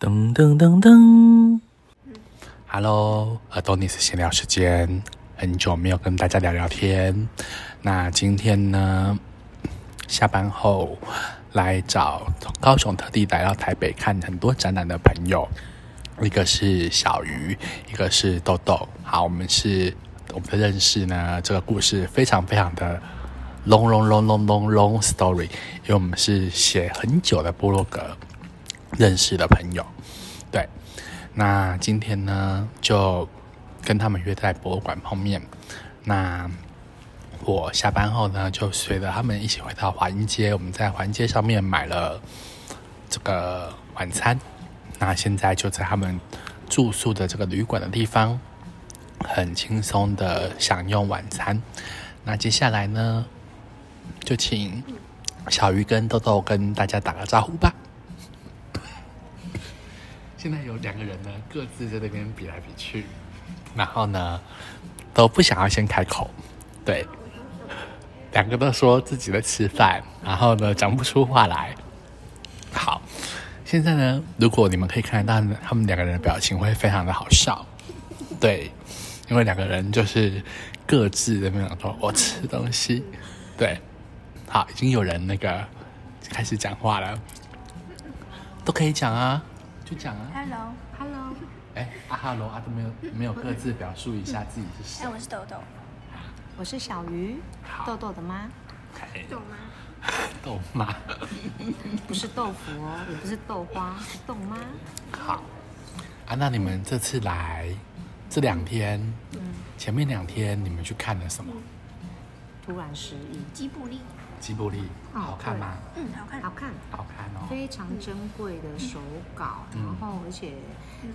噔噔噔噔，Hello，耳朵尼斯闲聊时间，很久没有跟大家聊聊天。那今天呢，下班后来找高雄特地来到台北看很多展览的朋友，一个是小鱼，一个是豆豆。好，我们是我们的认识呢，这个故事非常非常的 long long long long long long story，因为我们是写很久的部落格。认识的朋友，对，那今天呢就跟他们约在博物馆碰面。那我下班后呢，就随着他们一起回到华阴街，我们在华阴街上面买了这个晚餐。那现在就在他们住宿的这个旅馆的地方，很轻松的享用晚餐。那接下来呢，就请小鱼跟豆豆跟大家打个招呼吧。现在有两个人呢，各自在那边比来比去，然后呢，都不想要先开口，对，两个都说自己在吃饭，然后呢，讲不出话来。好，现在呢，如果你们可以看得到他们两个人的表情，会非常的好笑，对，因为两个人就是各自的那种说“我吃东西”，对，好，已经有人那个开始讲话了，都可以讲啊。就讲啊，Hello，Hello，哎，啊，Hello，啊都没有没有各自表述一下自己是谁？哎，我是豆豆，我是小鱼，豆豆的妈，豆妈，豆妈，不是豆腐哦，也不是豆花，是豆妈。好，啊，那你们这次来这两天，嗯，前面两天你们去看了什么？突然失忆，吉卜力。吉卜力好看吗？嗯，好看，好看，好看哦。非常珍贵的手稿，然后而且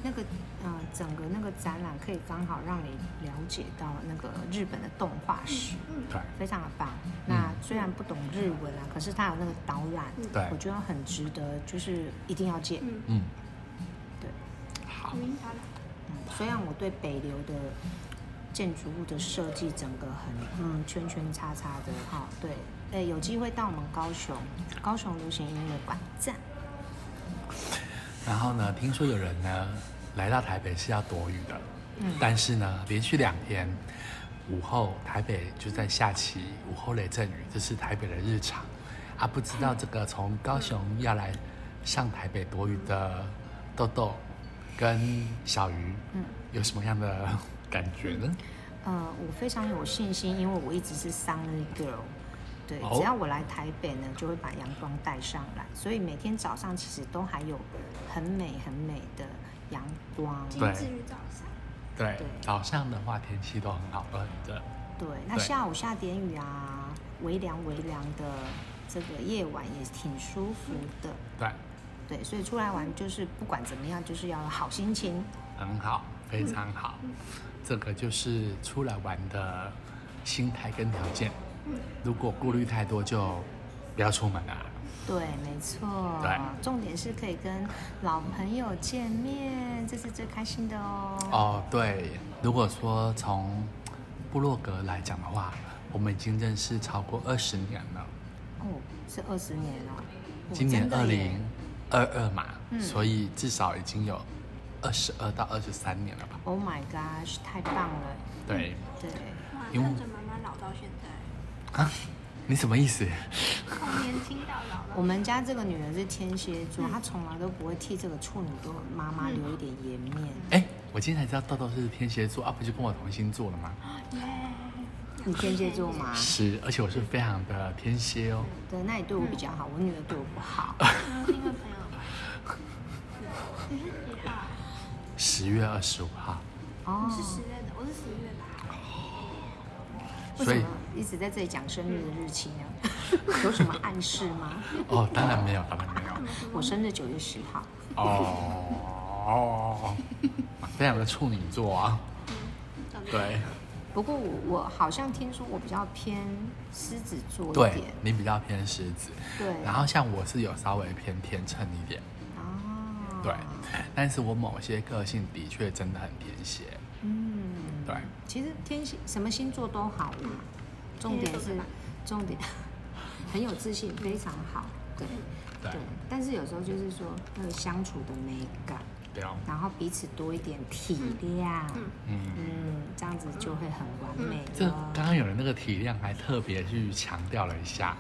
那个呃整个那个展览可以刚好让你了解到那个日本的动画史，对，非常的棒。那虽然不懂日文啊，可是它有那个导览，对，我觉得很值得，就是一定要见。嗯，对，好。嗯，虽然我对北流的建筑物的设计整个很嗯圈圈叉叉的哈，对。对，有机会到我们高雄，高雄流行音乐馆站。然后呢，听说有人呢来到台北是要躲雨的，嗯，但是呢，连续两天午后台北就在下起午后雷阵雨，这是台北的日常。啊，不知道这个从高雄要来上台北躲雨的豆豆跟小鱼，嗯，有什么样的感觉呢？呃，我非常有信心，因为我一直是 sunny girl。对，只要我来台北呢，就会把阳光带上来，所以每天早上其实都还有很美很美的阳光。对，早上。对，早上的话天气都很好，都很热。对，那下午下点雨啊，微凉微凉的，这个夜晚也挺舒服的。对，对，所以出来玩就是不管怎么样，就是要好心情。很好，非常好，这个就是出来玩的心态跟条件。如果顾虑太多，就不要出门啊。对，没错。对，重点是可以跟老朋友见面，这是最开心的哦。哦，对。如果说从部落格来讲的话，我们已经认识超过二十年了。哦，是二十年了。今年二零二二嘛，所以至少已经有二十二到二十三年了吧？Oh my gosh，太棒了。对对。因为妈妈老到现在。啊，你什么意思？从年轻到老我们家这个女人是天蝎座，她从来都不会替这个处女座妈妈留一点颜面。哎，我今天才知道豆豆是天蝎座啊，不就跟我同星座了吗？你天蝎座吗？是，而且我是非常的天蝎哦。对，那你对我比较好，我女儿对我不好。因为朋友，你是几号？十月二十五号。哦，是十月的，我是十月的。为什么一直在这里讲生日的日期呢？有什么暗示吗？哦，当然没有，当然没有。我生日九月十号。哦哦，非常的处女座啊。对。不过我我好像听说我比较偏狮子座一点。你比较偏狮子。对。然后像我是有稍微偏天秤一点。哦。对。但是我某些个性的确真的很天蝎。嗯。对，其实天蝎什么星座都好嘛，重点是重点 很有自信，非常好。对对对，但是有时候就是说那个相处的美感，然后彼此多一点体谅，嗯。嗯，这样子就会很完美这了。刚刚有人那个体谅，还特别去强调了一下，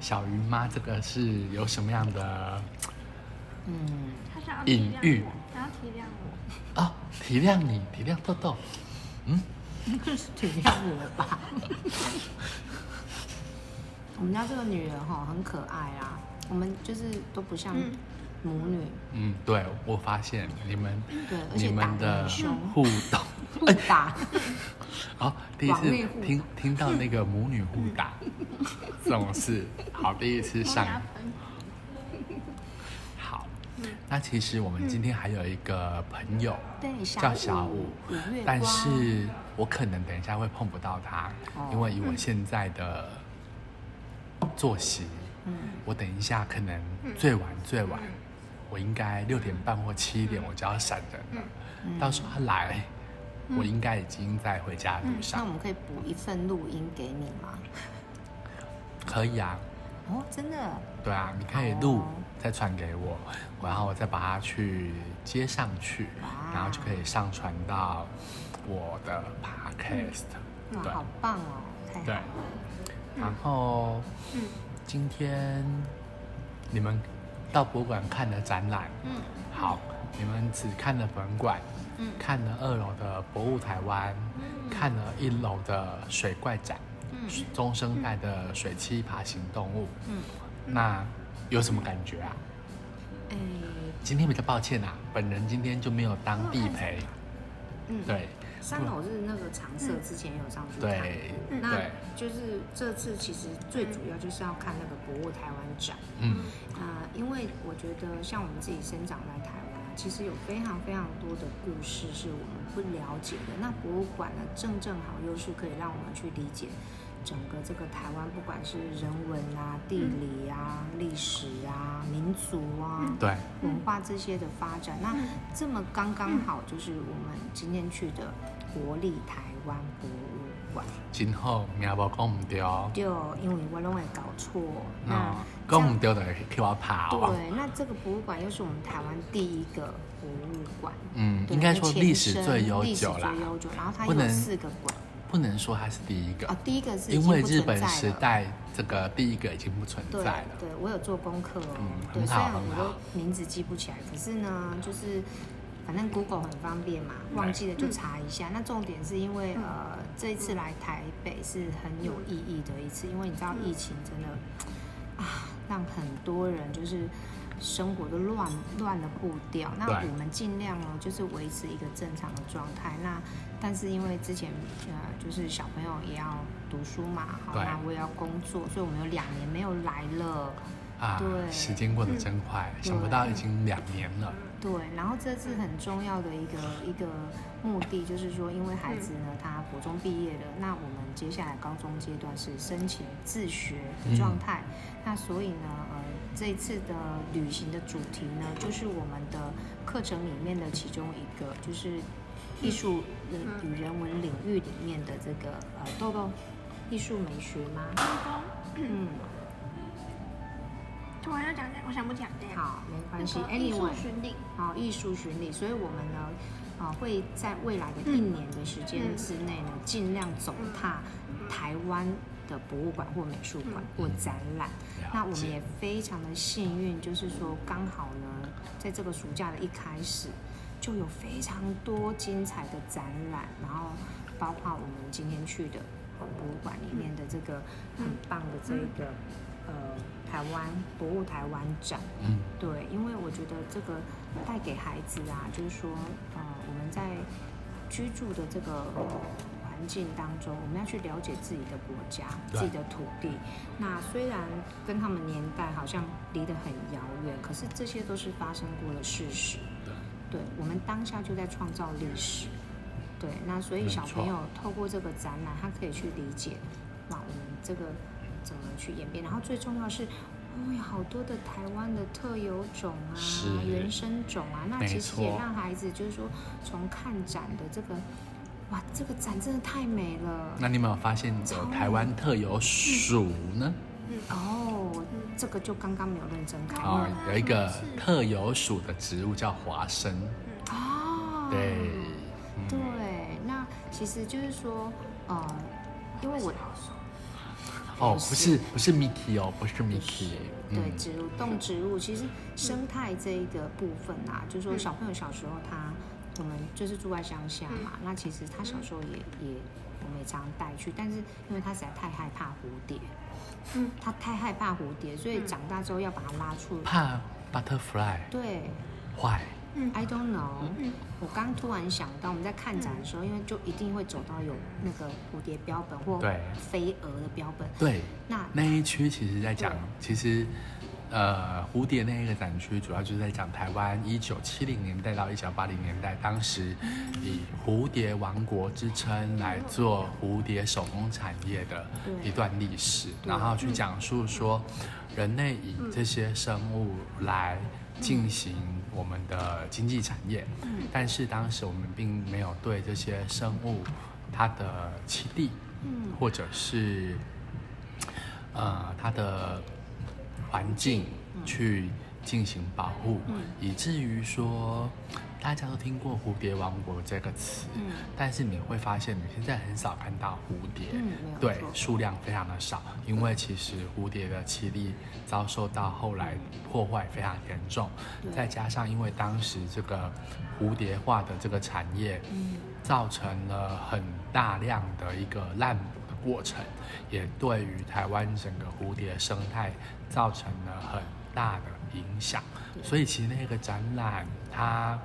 小鱼妈这个是有什么样的嗯，他是要隐喻体谅我，想要体谅我。啊？体谅你，体谅豆豆，嗯，体谅我吧。我们家这个女人哈很可爱啊，我们就是都不像嗯。母女，嗯，对我发现你们对，而你且打们的互动，互打，哦，第一次听听到那个母女互打这种事，好，第一次上。那其实我们今天还有一个朋友对，叫小五但是我可能等一下会碰不到他，哦。因为以我现在的作息，嗯，我等一下可能最晚最晚，我应该六点半或七点我就要闪人了。嗯。到时候他来，我应该已经在回家的路那。我们可以补一份录音给你吗？可以啊，哦，真的，对啊，你可以录哦再传给我，然后我再把它去接上去，哇。然后就可以上传到我的 podcast。哇，对。好棒哦，对。了，然后嗯。今天你们到博物馆看了展览，嗯。好，你们只看了本馆，嗯。看了二楼的博物台湾，看了一楼的水怪展，嗯中生代的水栖爬行动物，嗯，那有什么感觉啊？哎，今天比较抱歉啊，本人今天就没有当地陪，嗯，，对。三楼是那个常设，之前有上去看。对那，就是这次其实最主要就是要看那个博物台湾展，嗯。呃，因为我觉得像我们自己生长在台湾啊，其实有非常非常多的故事是我们不了解的。那博物馆呢，正正好又是可以让我们去理解整个这个台湾，不管是人文啊、地理啊、历史啊、民族啊。对，文化这些的发展，那这么刚刚好就是我们今天去的国立台湾博物馆，今后名无讲唔对哦，就因为我拢会搞错，那讲唔对就会去我爬哦。对，那这个博物馆又是我们台湾第一个博物馆，嗯，对应该说历史最悠历史久啦最，悠久，然后它有四个馆，不能说它是第一个哦，，第一个是因为日本。时代这个第一个已经不存在了。对，我有做功课哦。嗯对，很虽然我好很好都名字记不起来，可是呢，就是反正 Google 很方便嘛，忘记了就查一下。那重点是因为呃，这一次来台北是很有意义的一次，因为你知道疫情真的啊，让很多人就是。生活都乱乱了步调，那我们尽量呢，就是维持一个正常的状态。那但是因为之前呃，就是小朋友也要读书嘛，好，那我也要工作，所以我们有两年没有来了。啊对，时间过得真快，对想不到已经两年了。对，然后这次很重要的一个一个目的就是说，因为孩子呢他国中毕业了，那我们接下来高中阶段是申请自学的状态，那所以呢，呃，这一次的旅行的主题呢，就是我们的课程里面的其中一个，就是艺术与与人文领域里面的这个呃豆豆艺术美学吗？嗯，突然要讲这，我想不讲这样。好，没关系那个艺术，anyway。巡礼，好，艺术巡礼，所以我们呢，啊、会在未来的一年的时间之内呢，尽量走踏台湾的博物馆或美术馆或展览。了那我们也非常的幸运，就是说刚好呢，在这个暑假的一开始，就有非常多精彩的展览，然后包括我们今天去的博物馆里面的这个很棒的这个呃台湾博物台湾展。嗯，对，因为我觉得这个带给孩子啊，就是说，呃，我们在居住的这个环境当中，我们要去了解自己的国家、自己的土地。那虽然跟他们年代好像离得很遥远，可是这些都是发生过的事实。对，对，我们当下就在创造历史。对，那所以小朋友透过这个展览，他可以去理解，哇，我们这个怎么去演变。然后最重要是，哦，有好多的台湾的特有种啊是，原生种啊，那其实也让孩子就是说，从看展的这个，哇，这个展真的太美了。那你有没有发现有台湾特有鼠呢？哦，这个就刚刚没有认真看。啊，有一个特有属的植物叫华生。哦，对，对，那其实就是说，呃，因为我哦，不是不是 Mickey 哦，不是 Mickey，对，植物动植物，其实生态这一个部分啊，就是说小朋友小时候他，我们就是住在乡下嘛，那其实他小时候也也我们也常带去，但是因为他实在太害怕蝴蝶，嗯，他太害怕蝴蝶，所以长大之后要把它拉出，怕 butterfly，对。坏。I don't know。我刚突然想到，我们在看展的时候，因为就一定会走到有那个蝴蝶标本或飞蛾的标本。对。那那一区其实在讲，其实呃蝴蝶那一个展区主要就是在讲台湾一九七零年代到一九八零年代，当时以蝴蝶王国之称来做蝴蝶手工产业的一段历史，然后去讲述说人类以这些生物来。进行我们的经济产业，但是当时我们并没有对这些生物它的栖地，或者是呃它的环境去进行保护，以至于说。大家都听过“蝴蝶王国”这个词，嗯，但是你会发现你现在很少看到蝴蝶，嗯，对，数量非常的少，因为其实蝴蝶的栖地遭受到后来破坏非常严重，再加上因为当时这个蝴蝶化的这个产业，嗯，造成了很大量的一个滥捕的过程，也对于台湾整个蝴蝶生态造成了很大的影响，所以其实那个展览它。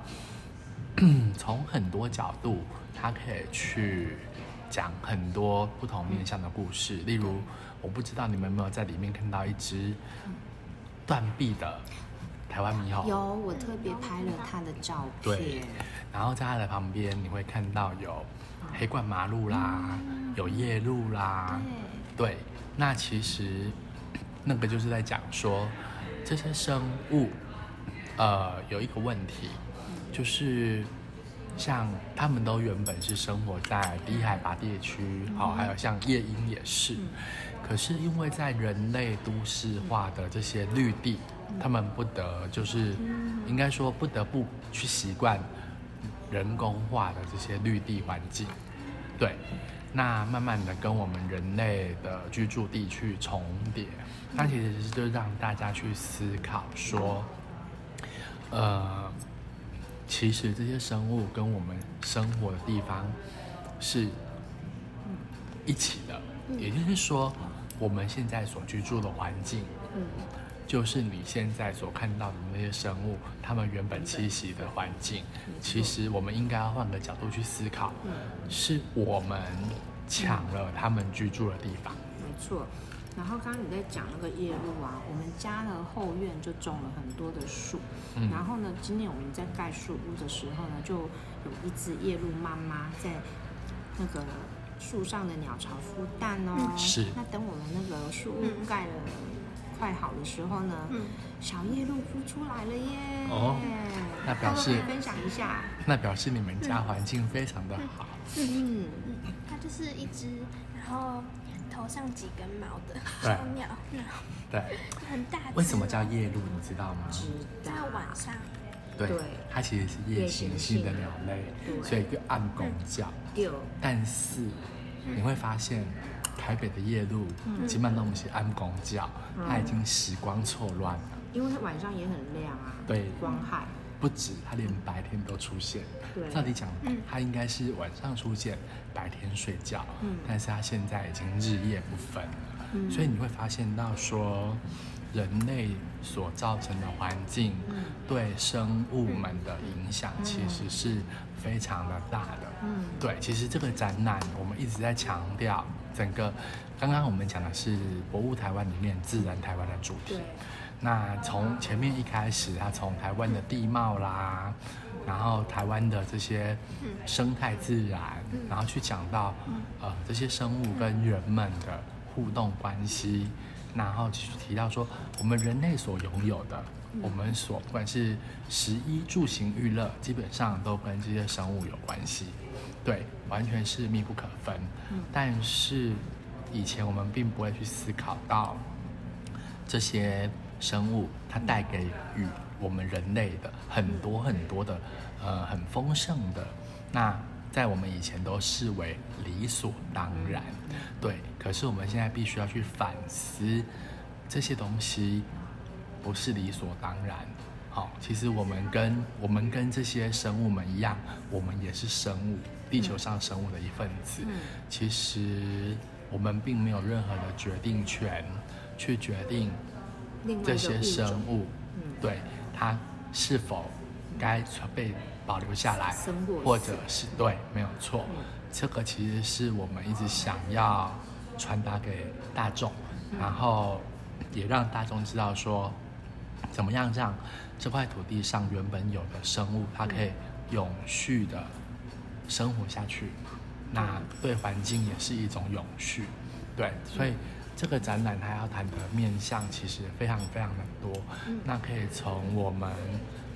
从很多角度，它可以去讲很多不同面向的故事。例如，我不知道你们有没有在里面看到一只断臂的台湾猕猴？有，我特别拍了它的照片。对，然后在它的旁边，你会看到有黑冠麻鹿啦，有夜鹿啦。对，那其实那个就是在讲说这些生物，呃，有一个问题。就是像他们都原本是生活在低海拔地区，好，还有像夜莺也是。可是因为在人类都市化的这些绿地，他们不得就是应该说不得不去习惯人工化的这些绿地环境。对，那慢慢的跟我们人类的居住地去重叠，那其实就让大家去思考说，呃。其实这些生物跟我们生活的地方是一起的，也就是说，我们现在所居住的环境，就是你现在所看到的那些生物，它们原本栖息的环境。其实我们应该要换个角度去思考，是我们抢了他们居住的地方。没错。然后刚刚你在讲那个夜路啊，我们家的后院就种了很多的树。嗯。然后呢，今年我们在盖树屋的时候呢，就有一只夜路妈妈在那个树上的鸟巢孵蛋哦。是。那等我们那个树屋盖了快好的时候呢，小夜路孵出来了耶。哦。那表示分享一下。那表示你们家环境非常的好。嗯嗯。它就是一只，然后。头上几根毛的小鸟，对，很大。为什么叫夜鹭？你知道吗？在晚上。对，它其实是夜行性的鸟类，所以就暗公叫。但是你会发现，台北的夜路基本上都是暗公教，它已经时光错乱了。因为它晚上也很亮啊，对，光害。不止，它连白天都出现。对，照理讲，它应该是晚上出现，白天睡觉。嗯，但是它现在已经日夜不分了。嗯，所以你会发现到说，人类所造成的环境对生物们的影响，其实是非常的大的。嗯，对，其实这个展览我们一直在强调，整个刚刚我们讲的是博物台湾里面自然台湾的主题。那从前面一开始，他从台湾的地貌啦，然后台湾的这些生态自然，然后去讲到呃这些生物跟人们的互动关系，然后去提到说我们人类所拥有的，我们所不管是食衣住行娱乐，基本上都跟这些生物有关系，对，完全是密不可分。但是以前我们并不会去思考到。这些生物它带给予我们人类的很多很多的呃很丰盛的，那在我们以前都视为理所当然，对。可是我们现在必须要去反思，这些东西不是理所当然。好，其实我们跟我们跟这些生物们一样，我们也是生物，地球上生物的一份子。其实我们并没有任何的决定权，去决定这些生物，对它是否该被保留下来，或者是对，没有错。这个其实是我们一直想要。传达给大众，然后也让大众知道说，怎么样让这块土地上原本有的生物，它可以永续的生活下去。那对环境也是一种永续，对。所以这个展览它要谈的面向其实非常非常的多。那可以从我们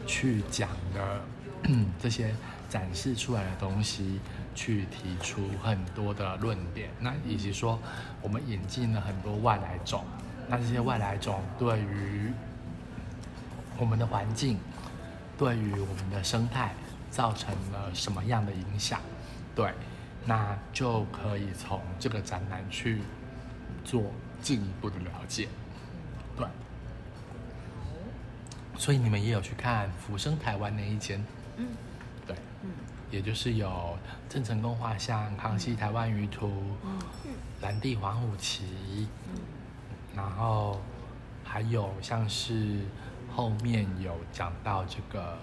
去讲的 这些展示出来的东西。去提出很多的论点，那以及说我们引进了很多外来种，那这些外来种对于我们的环境，对于我们的生态造成了什么样的影响？对，那就可以从这个展览去做进一步的了解。对，所以你们也有去看浮生台湾那一间？嗯，对，嗯。也就是有郑成功画像、康熙台湾舆图、嗯蓝地黄虎旗，嗯然后还有像是后面有讲到这个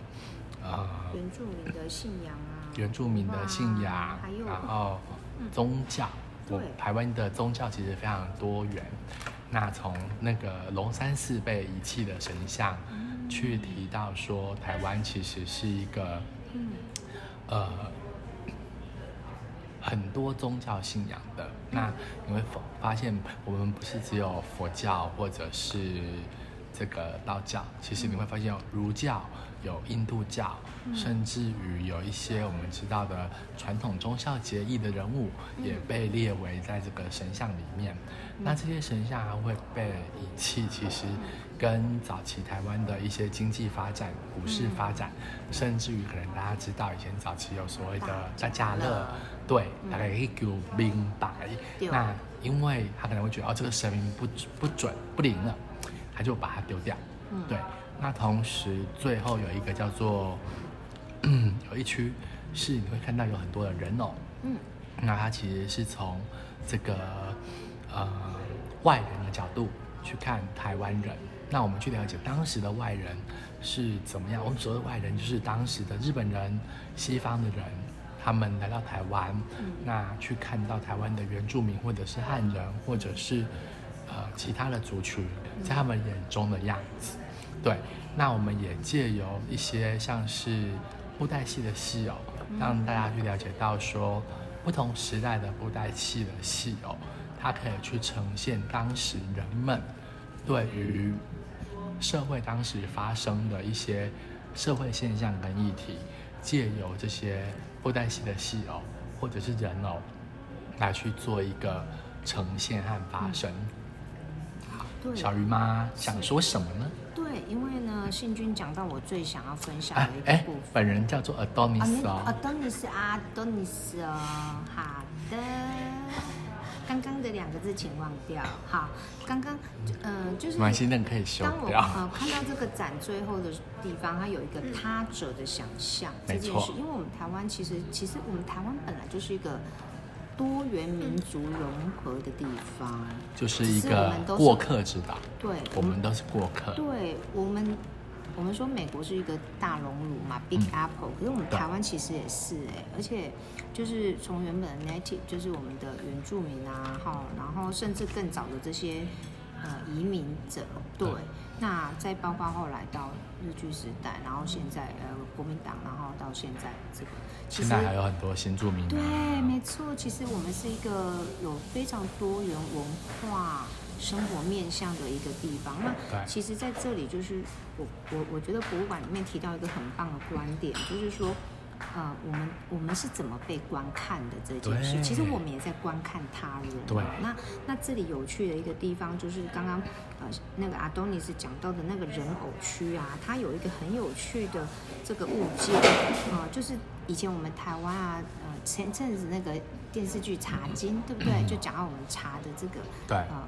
呃原住民的信仰啊，原住民的信仰，然后宗教，对。台湾的宗教其实非常多元。那从那个龙山寺被遗弃的神像，去提到说台湾其实是一个。呃，很多宗教信仰的，那你会发现，我们不是只有佛教或者是这个道教，其实你会发现有儒教、有印度教，甚至于有一些我们知道的传统忠孝节义的人物，也被列为在这个神像里面。那这些神像还会被遗弃，其实。跟早期台湾的一些经济发展、股市发展，甚至于可能大家知道以前早期有所谓的大家乐，对，大概可以给我明白。那因为他可能会觉得哦，这个神明不不准不灵了，他就把它丢掉。对，那同时最后有一个叫做 有一区是你会看到有很多的人偶，嗯，那他其实是从这个呃外人的角度去看台湾人。那我们去了解当时的外人是怎么样。我们所谓的外人，就是当时的日本人、西方的人，他们来到台湾，那去看到台湾的原住民，或者是汉人，或者是呃其他的族群，在他们眼中的样子。对，那我们也借由一些像是布袋戏的戏偶，让大家去了解到说，不同时代的布袋戏的戏偶，它可以去呈现当时人们对于。社会当时发生的一些社会现象跟议题，借由这些布袋戏的戏偶或者是人偶来去做一个呈现和发生。好，小鱼妈想说什么呢？信君讲到我最想要分享的一个部分，本人叫做 Adonis 哦，Adonis，Adonis 哦，好的。刚刚的两个字请忘掉。好，刚刚，嗯，就是蛮心可以修掉。呃看到这个展最后的地方，它有一个他者的想象这件事，因为我们台湾其实，其实我们台湾本来就是一个多元民族融合的地方，就是一个过客之岛。对，我们都是过客。对我们。我们说美国是一个大熔炉嘛，Big Apple，可是我们台湾其实也是哎，而且就是从原本的 native，就是我们的原住民啊，哈，然后甚至更早的这些呃移民者，对，那再包括后来到日据时代，然后现在呃国民党，然后到现在这个，现在还有很多新住民。对，没错，其实我们是一个有非常多元文化。生活面向的一个地方，那其实在这里就是我我我觉得博物馆里面提到一个很棒的观点，就是说呃，我们我们是怎么被观看的这件事，其实我们也在观看他人。对。那那这里有趣的一个地方就是刚刚呃那个阿东尼斯讲到的那个人偶区啊，它有一个很有趣的这个物件啊，就是以前我们台湾啊，呃前阵子那个电视剧《茶经》，对不对？就讲到我们茶的这个对呃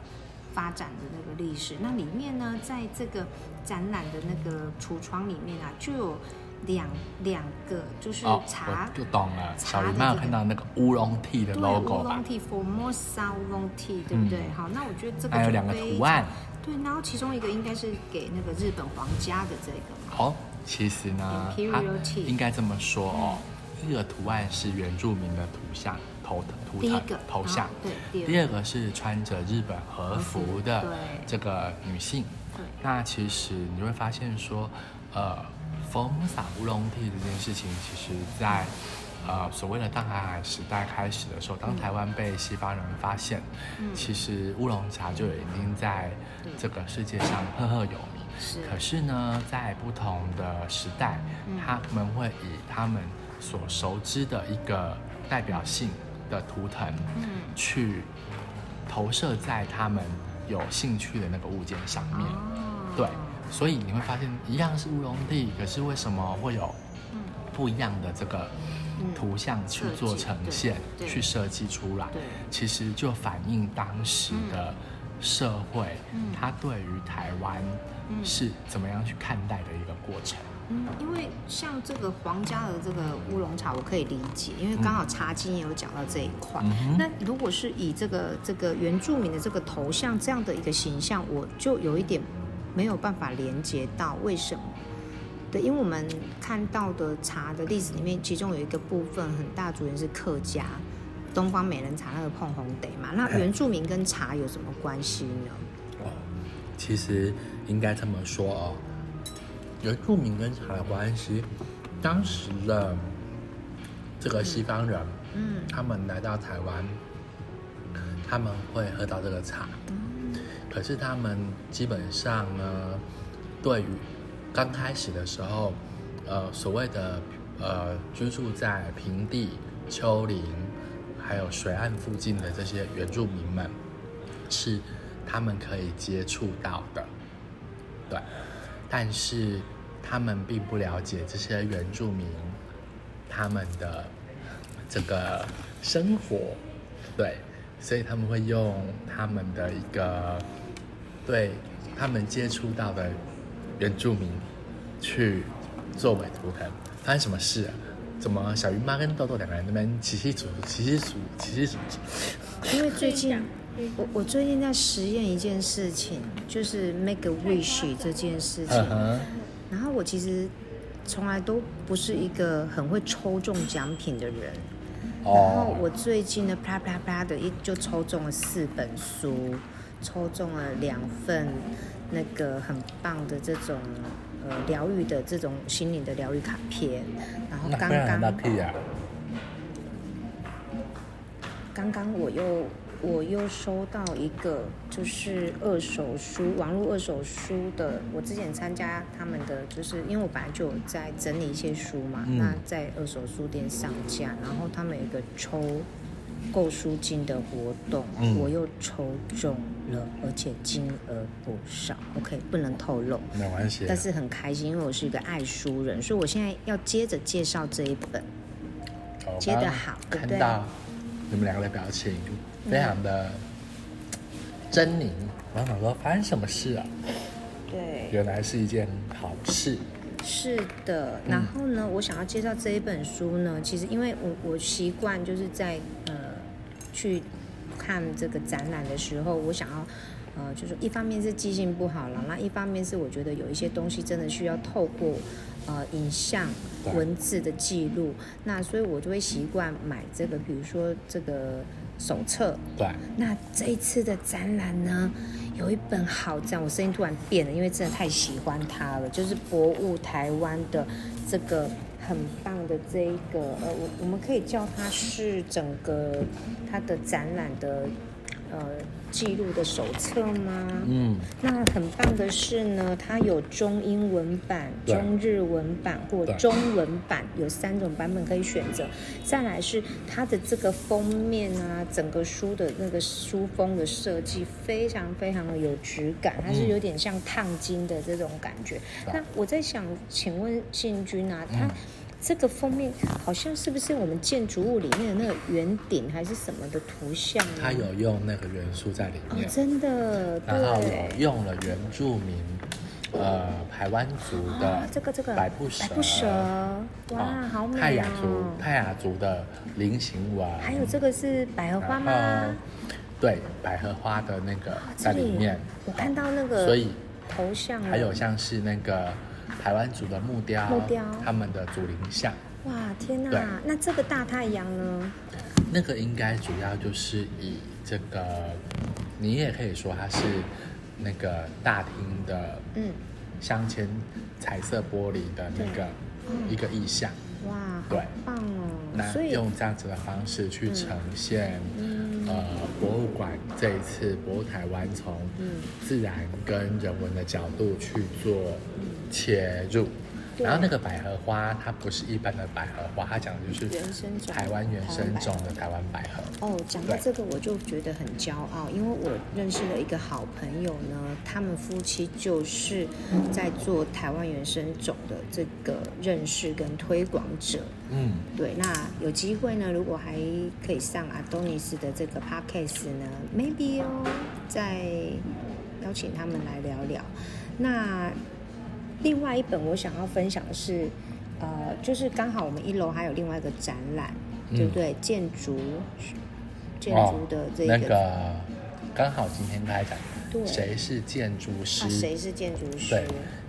发展的那个历史。那里面呢，在这个展览的那个橱窗里面啊，就有。两两个就是茶，就懂了。小姨妈有看到那个乌龙 tea 的 logo 乌龙 tea Formosa 乌龙 tea，对不对？好，那我觉得这个还有两个图案。对，然后其中一个应该是给那个日本皇家的这个。哦，其实呢，它应该这么说哦，这个图案是原住民的图像头图腾头像。对，第二个是穿着日本和服的这个女性。对，那其实你会发现说，呃。风撒乌龙茶这件事情，其实，在呃所谓的大航海时代开始的时候，当台湾被西方人发现，其实乌龙茶就已经在这个世界上赫赫有名。是。可是呢，在不同的时代，他们会以他们所熟知的一个代表性的图腾，嗯去投射在他们有兴趣的那个物件上面。对。所以你会发现，一样是乌龙地，可是为什么会有不一样的这个图像去做呈现、去设计出来？其实就反映当时的社会，它对于台湾是怎么样去看待的一个过程。嗯，因为像这个皇家的这个乌龙茶，我可以理解，因为刚好茶经也有讲到这一块。那如果是以这个这个原住民的这个头像这样的一个形象，我就有一点。没有办法连接到为什么？对，因为我们看到的茶的历史里面，其中有一个部分很大主人是客家，东方美人茶那个碰红得嘛。那原住民跟茶有什么关系呢？哦，其实应该这么说哦，原住民跟茶的关系，当时的这个西方人，嗯，他们来到台湾，他们会喝到这个茶。可是他们基本上呢，对于刚开始的时候，呃，所谓的呃居住在平地、丘陵还有水岸附近的这些原住民们，是他们可以接触到的，对。但是他们并不了解这些原住民他们的这个生活，对，所以他们会用他们的一个。对他们接触到的原住民去作为图腾，发生什么事啊？怎么小鱼妈跟豆豆两个人那边起起楚楚、起起楚起起楚楚？因为最近我我最近在实验一件事情，就是 make a wish 这件事情。然后我其实从来都不是一个很会抽中奖品的人。然后我最近呢，啪啪啪的一就抽中了四本书。抽中了两份那个很棒的这种呃疗愈的这种心灵的疗愈卡片，然后刚刚刚刚我又我又收到一个就是二手书网络二手书的，我之前参加他们的就是因为我本来就有在整理一些书嘛，那在二手书店上架，然后他们有一个抽。购书金的活动，我又抽中了，而且金额不少。OK，不能透露，没关系。但是很开心，因为我是一个爱书人，所以我现在要接着介绍这一本。接得好，看到你们两个的表情非常的狰狞。然后想说，发生什么事啊？对，原来是一件好事。是的，然后呢，我想要介绍这一本书呢，其实因为我我习惯就是在呃去看这个展览的时候，我想要呃就是一方面是记性不好了，那一方面是我觉得有一些东西真的需要透过呃影像文字的记录，那所以我就会习惯买这个，比如说这个手册。对。那这一次的展览呢？有一本好赞，我声音突然变了，因为真的太喜欢它了。就是博物台湾的这个很棒的这一个，呃，我我们可以叫它是整个它的展览的，呃记录的手册吗？嗯，那很棒的是呢，它有中英文版、中日文版或中文版，有三种版本可以选择。再来是它的这个封面啊，整个书的那个书封的设计非常非常的有质感，它是嗯有点像烫金的这种感觉。对那我在想，请问信君啊，他嗯这个封面好像是不是我们建筑物里面的那个圆顶还是什么的图像呢？它有用那个元素在里哦面，，真的，然后对有。用了原住民呃台湾族的啊，这个这个百步蛇，百步蛇，哇，啊好美泰雅族哦！泰雅族的菱形纹，还有这个是百合花吗？对，百合花的那个啊在里面，我看到那个，所以头像了还有像是那个台湾族的木雕，木雕。他们的祖灵像，哇，天对。哪！那这个大太阳呢？那个应该主要就是以这个，你也可以说它是那个大厅的嗯，镶嵌彩色玻璃的那个嗯。一个意象，哇，好对。棒哦！那，用这样子的方式去呈现，嗯。呃，博物馆这一次博物台湾从嗯。自然跟人文的角度去做切入。然后那个百合花，它不是一般的百合花，它讲的就是原生种台湾原生种的台湾百合。哦，讲到这个我就觉得很骄傲，因为我认识了一个好朋友呢，他们夫妻就是在做台湾原生种的这个认识跟推广者。嗯，对，那有机会呢，如果还可以上阿东尼斯的这个 podcast 呢，maybe 哦，再邀请他们来聊聊。那另外一本我想要分享的是，呃，就是刚好我们一楼还有另外一个展览，嗯对不对？建筑建筑的这那个刚好今天开展，对谁是建筑师？啊，谁是建筑师？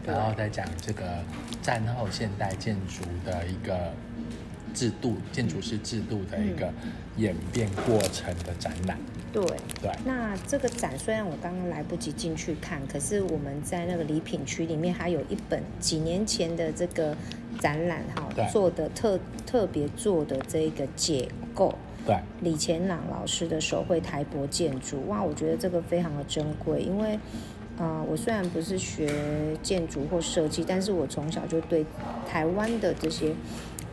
对，然后再讲这个战后现代建筑的一个制度，建筑师制度的一个演变过程的展览。对。对，那这个展虽然我刚刚来不及进去看，可是我们在那个礼品区里面还有一本几年前的这个展览对哈做的特特别做的这个解构，对，李前朗老师的手绘台博建筑，哇，我觉得这个非常的珍贵，因为。呃，我虽然不是学建筑或设计，但是我从小就对台湾的这些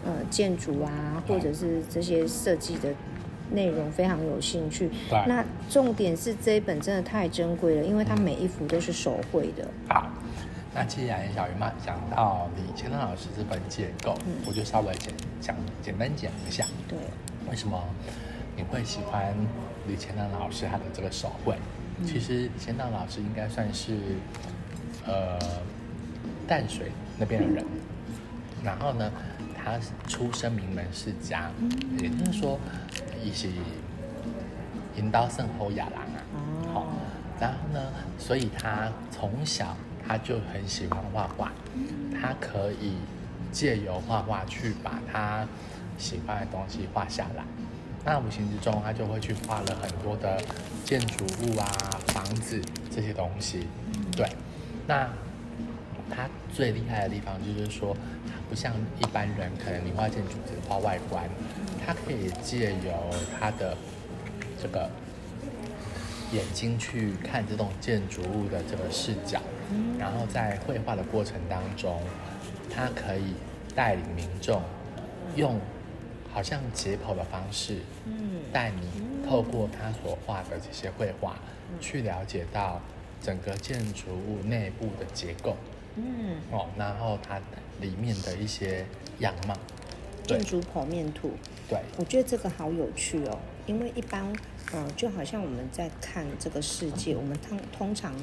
呃建筑啊，或者是这些设计的内容非常有兴趣。对那重点是这一本真的太珍贵了，因为它每一幅都是手绘的。好。那既然小鱼妈讲到李乾朗老师这本解构，嗯我就稍微简讲简单讲一下，对，为什么你会喜欢李乾朗老师他的这个手绘？其实李乾朗老师应该算是呃淡水那边的人，然后呢，他出身名门世家，也就是说，一起引导圣猴亚郎啊，好、哦，然后呢，所以他从小他就很喜欢画画，他可以借由画画去把他喜欢的东西画下来。那无形之中，他就会去画了很多的建筑物啊、房子这些东西。对，那他最厉害的地方就是说，他不像一般人，可能你画建筑只画外观，他可以借由他的这个眼睛去看这栋建筑物的这个视角，然后在绘画的过程当中，他可以带领民众用好像解剖的方式，嗯，带你透过他所画的这些绘画，去了解到整个建筑物内部的结构。嗯，哦，然后它里面的一些样貌。对。建筑剖面图。对，我觉得这个好有趣哦，因为一般，嗯、就好像我们在看这个世界，我们通通常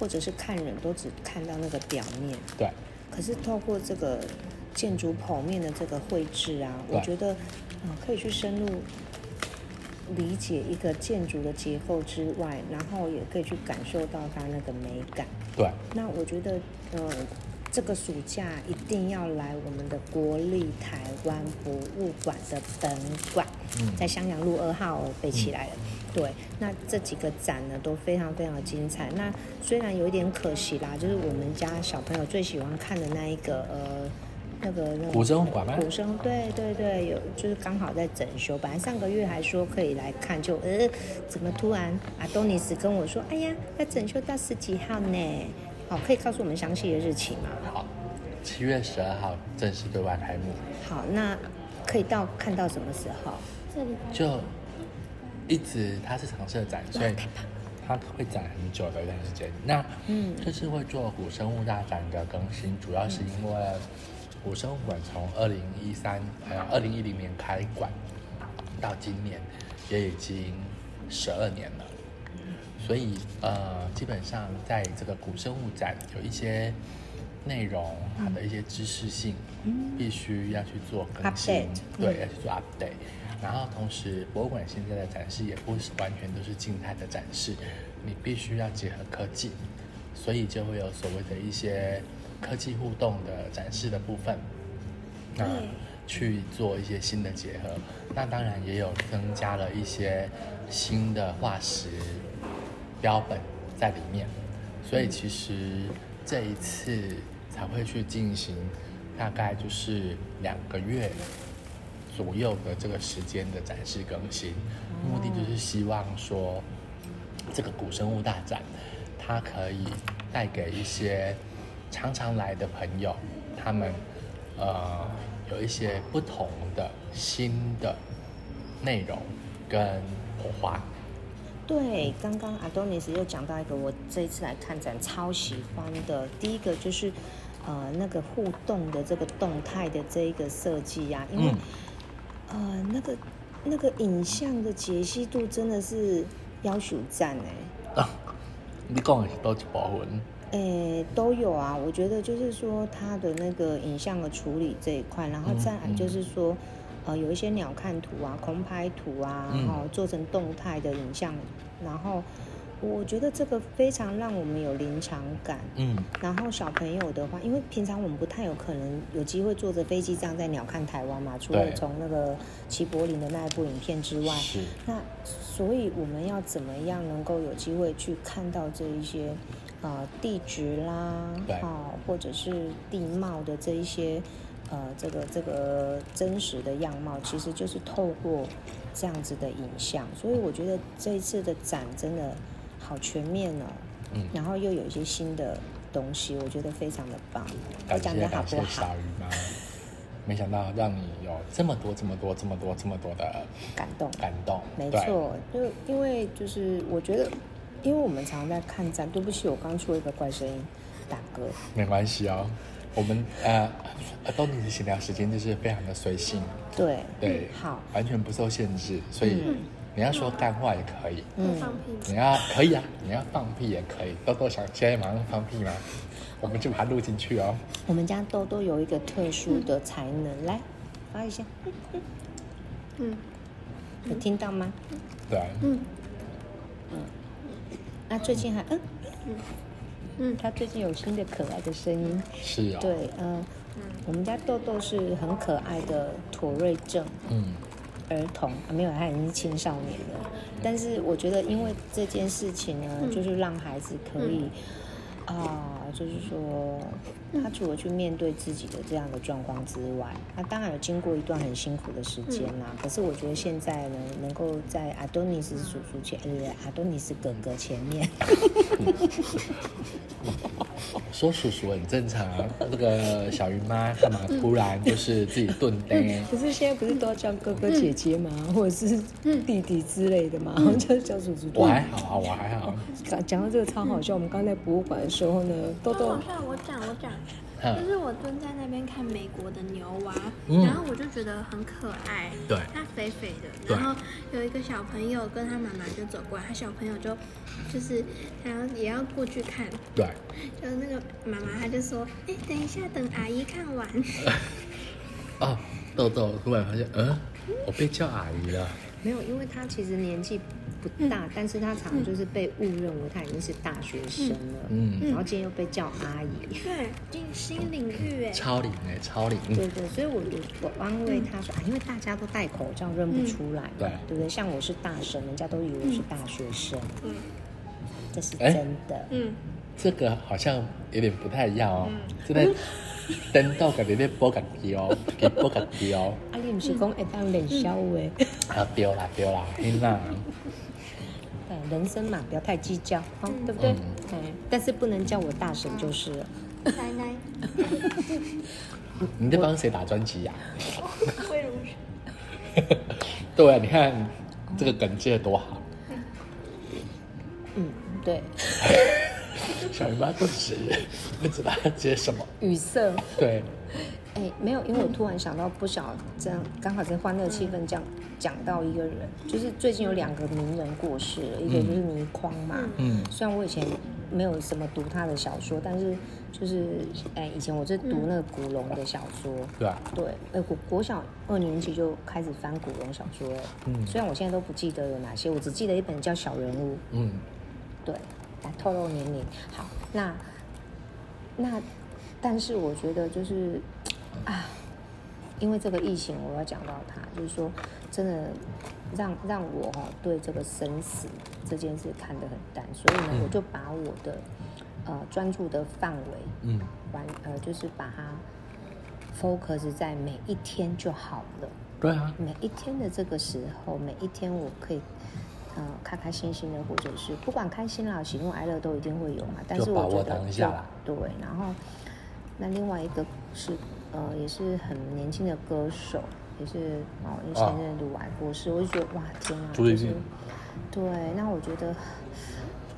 或者是看人都只看到那个表面，对，可是透过这个建筑剖面的这个绘制啊，我觉得，嗯、可以去深入理解一个建筑的结构之外，然后也可以去感受到它那个美感。对，那我觉得，呃，这个暑假一定要来我们的国立台湾博物馆的本馆，嗯在襄阳路二号哦，背起来了。对，那这几个展呢都非常非常精彩。那虽然有一点可惜啦，就是我们家小朋友最喜欢看的那一个呃那个那个古生物馆吗？古生对对对，有就是刚好在整修。本来上个月还说可以来看，就呃，怎么突然阿东尼斯跟我说，哎呀，要整修到十几号呢？好，可以告诉我们详细的日期吗？好，七月十二号正式对外开幕。好，那可以到看到什么时候？这里就一直它是常设展，所以它会展很久的一段时间。那嗯这次会做古生物大展的更新，主要是因为古生物馆从二零一三呃二零一零年开馆到今年也已经十二年了，所以呃基本上在这个古生物展有一些内容它的一些知识性，必须要去做更新对，嗯要去做 update。然后同时，博物馆现在的展示也不是完全都是静态的展示，你必须要结合科技，所以就会有所谓的一些科技互动的展示的部分，那对去做一些新的结合。那当然也有增加了一些新的化石标本在里面，所以其实这一次才会去进行，大概就是两个月左右的这个时间的展示更新，目的就是希望说，这个古生物大展，它可以带给一些常常来的朋友，他们呃有一些不同的新的内容跟火花。对，刚刚阿多尼斯又讲到一个我这一次来看展超喜欢的，第一个就是呃那个互动的这个动态的这一个设计呀、因为、嗯呃那个那个影像的解析度真的是要求赞哎。啊，你讲的是多一部分？诶，都有啊。我觉得就是说，它的那个影像的处理这一块，然后再来就是说，呃，有一些鸟瞰图啊、空拍图啊，嗯。然后做成动态的影像，然后我觉得这个非常让我们有临场感。嗯，然后小朋友的话，因为平常我们不太有可能有机会坐着飞机这样在鸟瞰台湾嘛，除了从那个齐柏林的那一部影片之外，是，那所以我们要怎么样能够有机会去看到这一些呃地质啦，对。哦，或者是地貌的这一些呃这个这个真实的样貌，其实就是透过这样子的影像。所以我觉得这一次的展真的好全面哦，嗯然后又有一些新的东西，我觉得非常的棒。讲的好不好小？鱼妈，没想到让你有这么多这么多这么多这么多的感动。感动，没错，就因为就是我觉得，因为我们常常在看展，对不起，我刚出了一个怪声音，打嗝。没关系哦。我们呃，呃东尼的闲聊时间就是非常的随性，对，对，好，完全不受限制，所以嗯。你要说干话也可以，嗯。放屁吗？你要可以啊，你要放屁也可以。豆豆想现在马上放屁吗？我们就把它录进去哦。我们家豆豆有一个特殊的才能，来发一下，嗯。有听到吗？对，嗯。那最近还嗯。嗯他最近有新的可爱的声音，是啊，，对，嗯、我们家豆豆是很可爱的妥瑞症。嗯，儿童，啊、没有，他已经是青少年了。但是我觉得，因为这件事情呢，就是让孩子可以啊、就是说，他除了去面对自己的这样的状况之外，他当然有经过一段很辛苦的时间啦。可是我觉得现在呢，能够在阿多尼斯叔叔前，呃，阿多尼斯哥哥前面，说叔叔很正常啊。那个小鱼妈干嘛突然就是自己顿呆？可是现在不是都要叫哥哥姐姐吗？或者是弟弟之类的吗？就叫叔叔。我还好啊，我还好。讲讲到这个超好笑，我们刚在博物馆的时候呢，豆豆。我讲我讲，嗯。就是我蹲在那边看美国的牛蛙，嗯。然后我就觉得很可爱，对。它肥肥的，然后有一个小朋友跟他妈妈就走过来，他小朋友就就是然后也要过去看，对，就是那个妈妈她就说，哎，等一下，等阿姨看完，哦，豆豆突然发现，嗯，我被叫阿姨了。没有，因为他其实年纪不大，但是他常常就是被误认为他已经是大学生了，嗯。然后今天又被叫阿姨，对，进新领域。哎，超龄哎，超龄。对对，所以我我我安慰他说啊，因为大家都戴口罩认不出来嘛，对对不对？像我是大神，人家都以为我是大学生，嗯。这是哎。真的。嗯，这个好像有点不太一样哦，这在登到感觉在播感觉哦，给播感觉哦。啊，你不是讲会当冷笑话？啊，丢啦丢啦，天哪！对，人生嘛，不要太计较，哦，对不对？哎，但是不能叫我大婶就是了。奶奶，你在帮谁打专辑呀？魏如萱，对啊，你看这个梗接的多好。嗯，对，小姨妈顿时不知道要接什么。语塞。对，哎，没有，因为我突然想到，不晓得这样刚好在欢乐气氛讲讲到一个人，就是最近有两个名人过世了，一个就是倪匡嘛。嗯虽然我以前没有什么读他的小说，但是就是哎，以前我是读那个古龙的小说。对啊，对，呃，国国小二年级就开始翻古龙小说了。嗯虽然我现在都不记得有哪些，我只记得一本叫《小人物》。嗯，对，来透露年龄。好，那那，但是我觉得就是啊，因为这个疫情，我要讲到它，就是说真的让让我哦对这个生死这件事看得很淡，所以呢，嗯我就把我的呃专注的范围嗯完呃就是把它 focus 在每一天就好了。对啊，每一天的这个时候，每一天我可以，呃，开开心心的，或者是不管开心啦、喜怒哀乐都一定会有嘛。但是就把握我觉得当下啦对，然后那另外一个是呃，也是很年轻的歌手，也是哦，因为前阵鲁癌过世，我就觉得哇天啊，就是朱丽韵对，那我觉得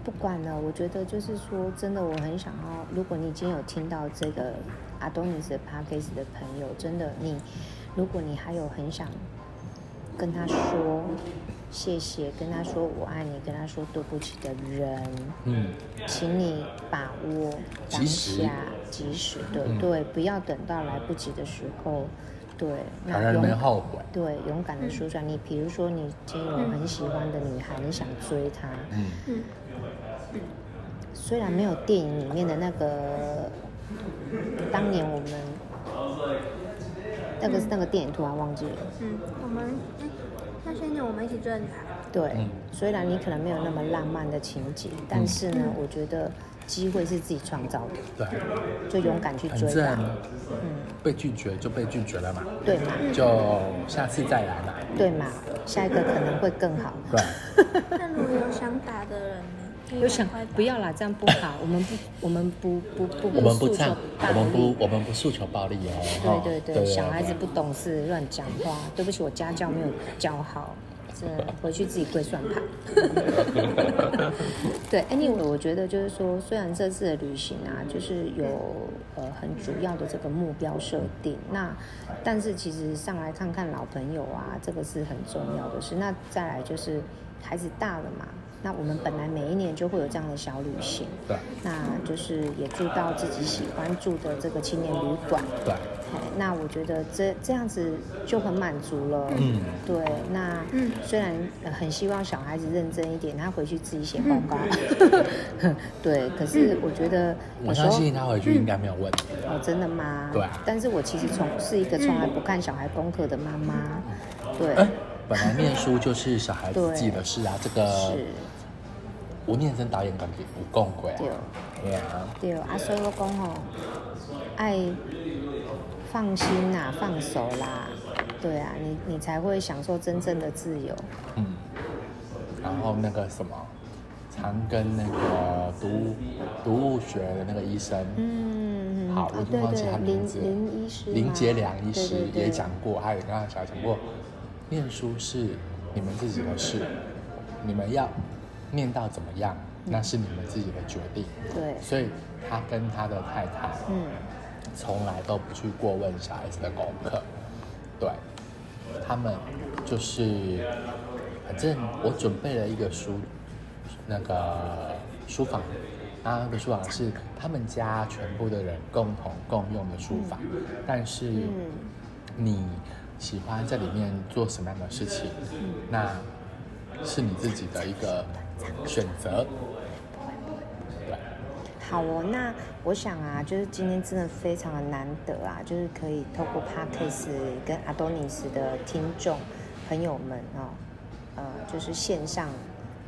不管了，我觉得就是说，真的，我很想要，如果你已经有听到这个阿东尼斯的 podcast 的朋友，真的你，如果你还有很想跟他说谢谢，跟他说我爱你，跟他说对不起的人，嗯，请你把握当下，及时的，嗯对，不要等到来不及的时候，对，勇后悔。对，勇敢的说出来。你比如说，你今天有很喜欢的女孩，你想追她，嗯，嗯，虽然没有电影里面的那个，当年我们那个那个电影突然忘记了。嗯，我们哎，那些年我们一起追的女孩，对，嗯。虽然你可能没有那么浪漫的情节，但是呢，嗯。我觉得机会是自己创造的，对，就勇敢去反追吧。正嗯，被拒绝就被拒绝了嘛，对嘛，就下次再来嘛。对嘛，下一个可能会更好。对，那如果有想打的人呢？可以有想不要啦，这样不好。我们不，我们不不不我们不我们力不，我们不诉求暴力哦。哈对对对，小孩子不懂事，乱讲话。对不起，我家教没有教好，这 回去自己跪算盘。对，anyway，我觉得就是说，虽然这次的旅行啊，就是有呃很主要的这个目标设定，那但是其实上来看看老朋友啊，这个是很重要的事。那再来就是孩子大了嘛，那我们本来每一年就会有这样的小旅行，对那就是也住到自己喜欢住的这个青年旅馆。对，哎，那我觉得这这样子就很满足了。嗯，对，那嗯虽然呃很希望小孩子认真一点，他回去自己写报告。对，可是我觉得我有时候相信他回去应该没有问题。哦，真的吗？对啊但是我其实从是一个从来不看小孩功课的妈妈。对，哎，本来念书就是小孩子对自己的事啊，这个是，吴念真导演感觉不共轨啊对。啊，对啊，所以我讲吼，爱放心啦，放手啦。对啊，你你才会享受真正的自由。嗯，然后那个什么，常跟那个读读物学的那个医生，嗯，好，啊我已经忘记他名字。林林医师吗林杰良医师也讲过，还有跟他小孩讲过，念书是你们自己的事，你们要念到怎么样，那是你们自己的决定。对，所以他跟他的太太，嗯，从来都不去过问小孩子的功课，对，他们就是，反正我准备了一个书，那个书房，啊那个书房是他们家全部的人共同共用的书房，但是嗯。你喜欢在里面做什么样的事情，那是你自己的一个选择，对。好哦，那我想啊，就是今天真的非常的难得啊，就是可以透过 Podcast 跟阿多尼斯的听众朋友们哦，呃，就是线上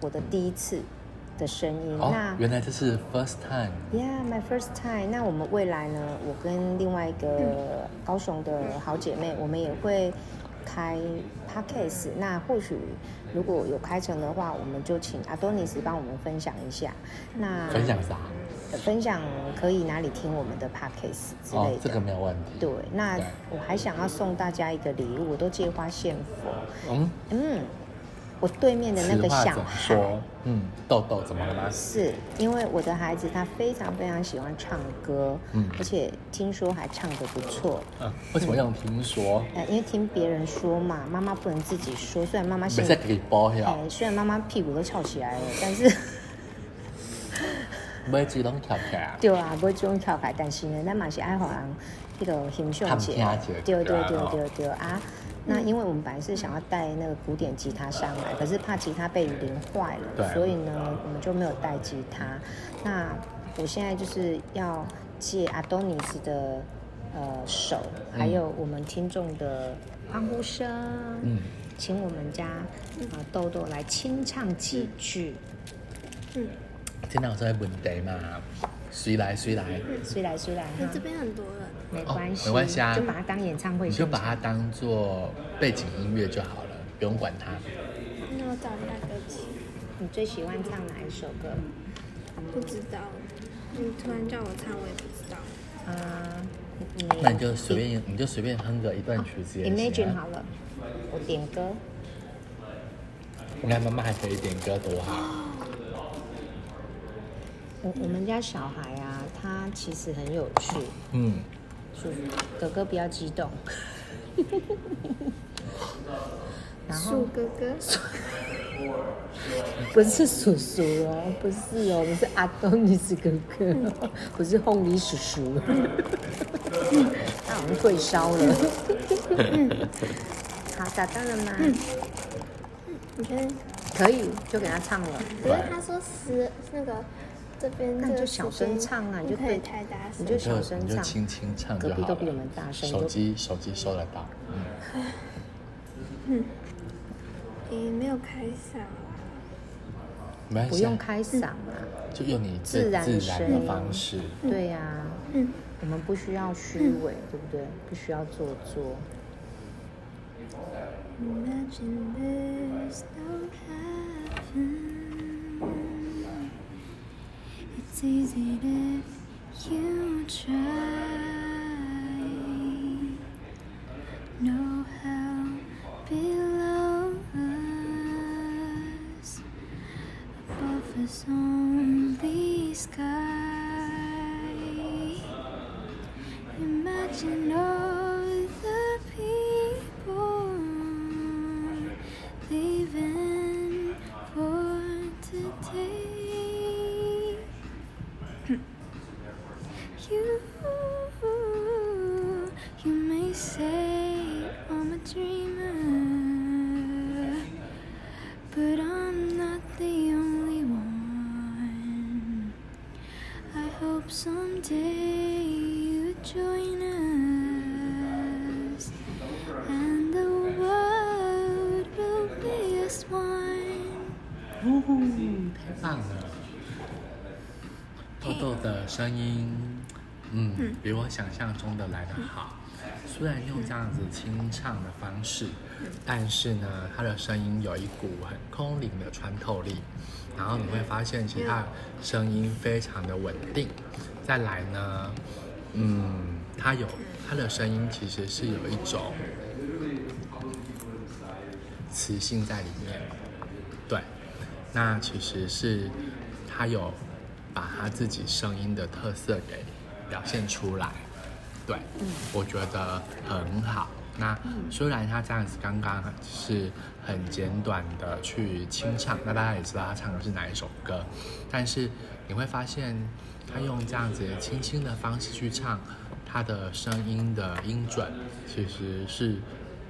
我的第一次的声音。哦那，原来这是 first time。Yeah, my first time。那我们未来呢？我跟另外一个高雄的好姐妹，我们也会开 podcast。那或许如果有开成的话，我们就请阿多尼斯帮我们分享一下。那分享啥？分享可以哪里听我们的 podcast 之类的。，哦这个没有问题。对，那我还想要送大家一个礼物，我都借花献佛。嗯，嗯，我对面的那个小孩。说？嗯，豆豆怎么了吗？是因为我的孩子他非常非常喜欢唱歌，嗯而且听说还唱得不错。嗯，为什么要听说？呃，因为听别人说嘛，妈妈不能自己说。虽然妈妈现没事给包呀，哎，虽然妈妈屁股都翘起来了，但是每只拢跳起来。对啊，不会这种跳开，但是呢，咱嘛是爱好人迄个欣赏者探听者，对对对对对啊。那因为我们本来是想要带那个古典吉他上来，可是怕吉他被雨淋坏了，所以呢，我们就没有带吉他。那我现在就是要借阿多尼斯的呃手，还有我们听众的欢呼声，嗯，请我们家呃豆豆来清唱几句。嗯，今天有这个问题嘛？谁来谁来，谁来谁来哈那这，边很多人，没关系，哦没关系啊就把它当演唱会。你就把它当做背景音乐就好了，不用管它。那我找一下歌词，你最喜欢唱哪一首歌？不知道。你突然叫我唱，我也不知道。啊，你那你就随便，你就随便哼个一段曲子也行、Imagine 啊。好了，我点歌。你看妈妈还可以点歌，多好。我我们家小孩啊，他其实很有趣。嗯，叔哥哥不要激动。然后树哥哥，不是叔叔哦，不是哦，我们是阿东尼斯哥哥哦，不是红梨叔叔。他好像退烧了。好，找到了吗？你看，可以，就给他唱了。可是他说十那个这边那你就小声唱啊你就可以太大声，你就就小声唱你就轻轻唱都比我们大声手机手机收得到。嗯，你没有开嗓啊。没不用开嗓啊。就用你最自然自然的声音方式。对呀、嗯，我们不需要虚伪，对不对？不需要做作。Imagine. It's easy if you try. No hell below us, above us only sky. Imagine 声音，嗯，比我想象中的来得好。虽然用这样子清唱的方式，但是呢，他的声音有一股很空灵的穿透力。然后你会发现，其他声音非常的稳定。再来呢，嗯，他有他的声音其实是有一种磁性在里面。对，那其实是他有把他自己声音的特色给表现出来。对，我觉得很好。那虽然他这样子刚刚是很简短的去清唱，那大家也知道他唱的是哪一首歌，但是你会发现他用这样子轻轻的方式去唱，他的声音的音准其实是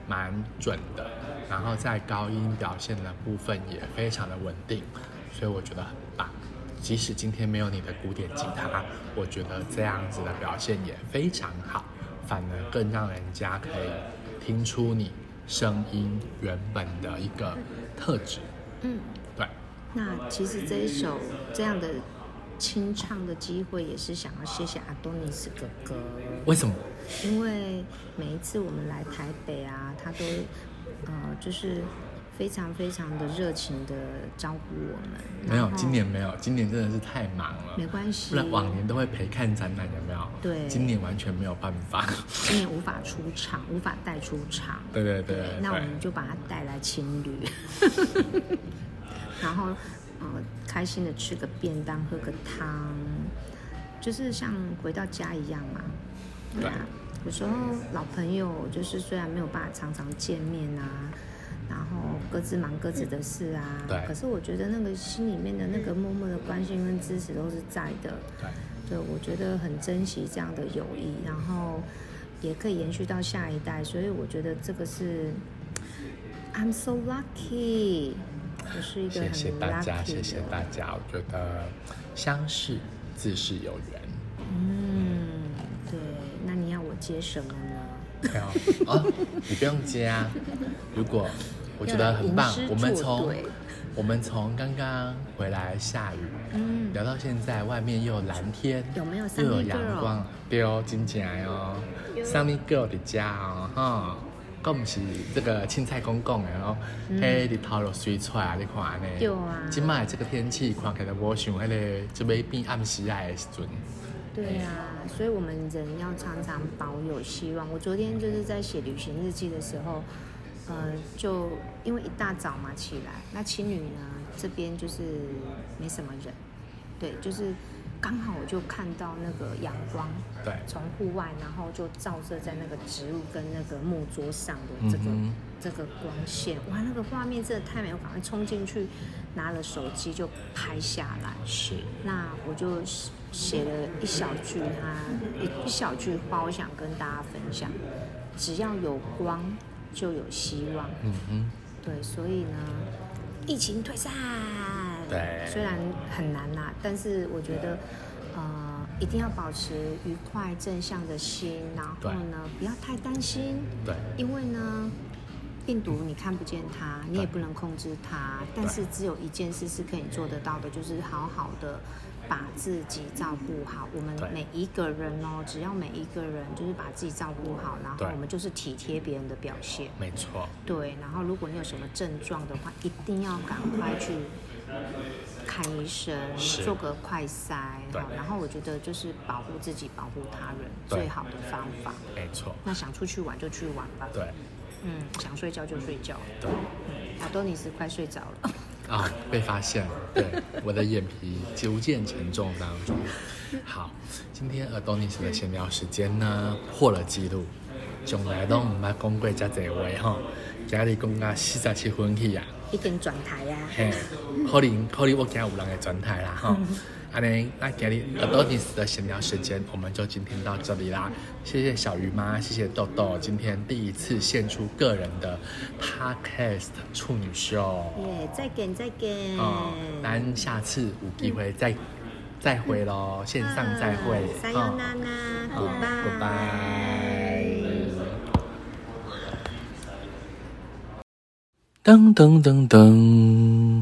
蛮准的，然后在高音表现的部分也非常的稳定，所以我觉得。即使今天没有你的古典吉他，我觉得这样子的表现也非常好，反而更让人家可以听出你声音原本的一个特质。嗯，对，那其实这一首这样的清唱的机会，也是想要谢谢阿多尼斯哥哥。为什么？因为每一次我们来台北啊，他都呃就是非常非常的热情的招呼我们。没有，今年没有，今年真的是太忙了。没关系不然往年都会陪看展览，有没有？对今年完全没有办法。今年无法出场，无法带出场。对对对对那我们就把它带来情侣，然后呃开心的吃个便当，喝个汤，就是像回到家一样嘛。对啊，有时候老朋友就是虽然没有办法常常见面啊，然后各自忙各自的事啊，对可是我觉得那个心里面的那个默默的关心跟支持都是在的。对对，我觉得很珍惜这样的友谊，然后也可以延续到下一代，所以我觉得这个是 I'm so lucky，我是一个很谢谢大家，lucky 谢谢的大家。我觉得相识自是有缘。嗯，对，那你要我接什么呢？你不用接啊。如果我觉得很棒。我们作从对。我们从刚刚回来下雨，嗯，聊到现在，外面又有蓝天，有没有又有阳光，对哦，真正哦，Sunny Girl 的家哦，哈，更不是这个青菜公公的哦，嘿，日头都水出来，你看呢？嗯对啊。今麦这个天气，看起来无像迄个准备变暗时来的时阵，对啊，所以我们人要常常保有希望。我昨天就是在写旅行日记的时候，呃，就因为一大早嘛起来，那青旅呢这边就是没什么人，对，就是刚好我就看到那个阳光对，从户外，然后就照射在那个植物跟那个木桌上的这个、嗯这个光线，哇，那个画面真的太美，我赶快冲进去，拿了手机就拍下来。是，那我就写了一小句他一一小句话，我想跟大家分享：只要有光，就有希望。嗯哼，对，所以呢，疫情退散，对。虽然很难呐、但是我觉得，呃，一定要保持愉快正向的心，然后呢，不要太担心，对，因为呢，病毒你看不见它，你也不能控制它，但是只有一件事是可以做得到的，就是好好的把自己照顾好。我们每一个人哦，只要每一个人就是把自己照顾好，然后我们就是体贴别人的表现。没错，对，然后如果你有什么症状的话，一定要赶快去看医生，做个快筛。对好然后我觉得就是保护自己、保护他人最好的方法。没错，那想出去玩就去玩吧。对，嗯，想睡觉就睡觉。对。嗯，阿多你是快睡着了。啊、被发现了，对，我的眼皮逐渐沉重当中。好，今天 Adonis 的闲聊时间呢破了记录，从来都唔捌讲过遮侪话吼，今日讲到四十七分去啊，已经转台呀、嘿，可能可能我今日有人会转台啦吼。安尼，那今日 Adonis 的闲聊时间我们就今天到这里啦。谢谢小鱼妈，谢谢豆豆，今天第一次献出个人的 Podcast 处女秀。耶、再见再见。哦，咱下次有机会再再会喽，线上再会。撒由那拉哦，Goodbye。，Goodbye。噔噔噔噔。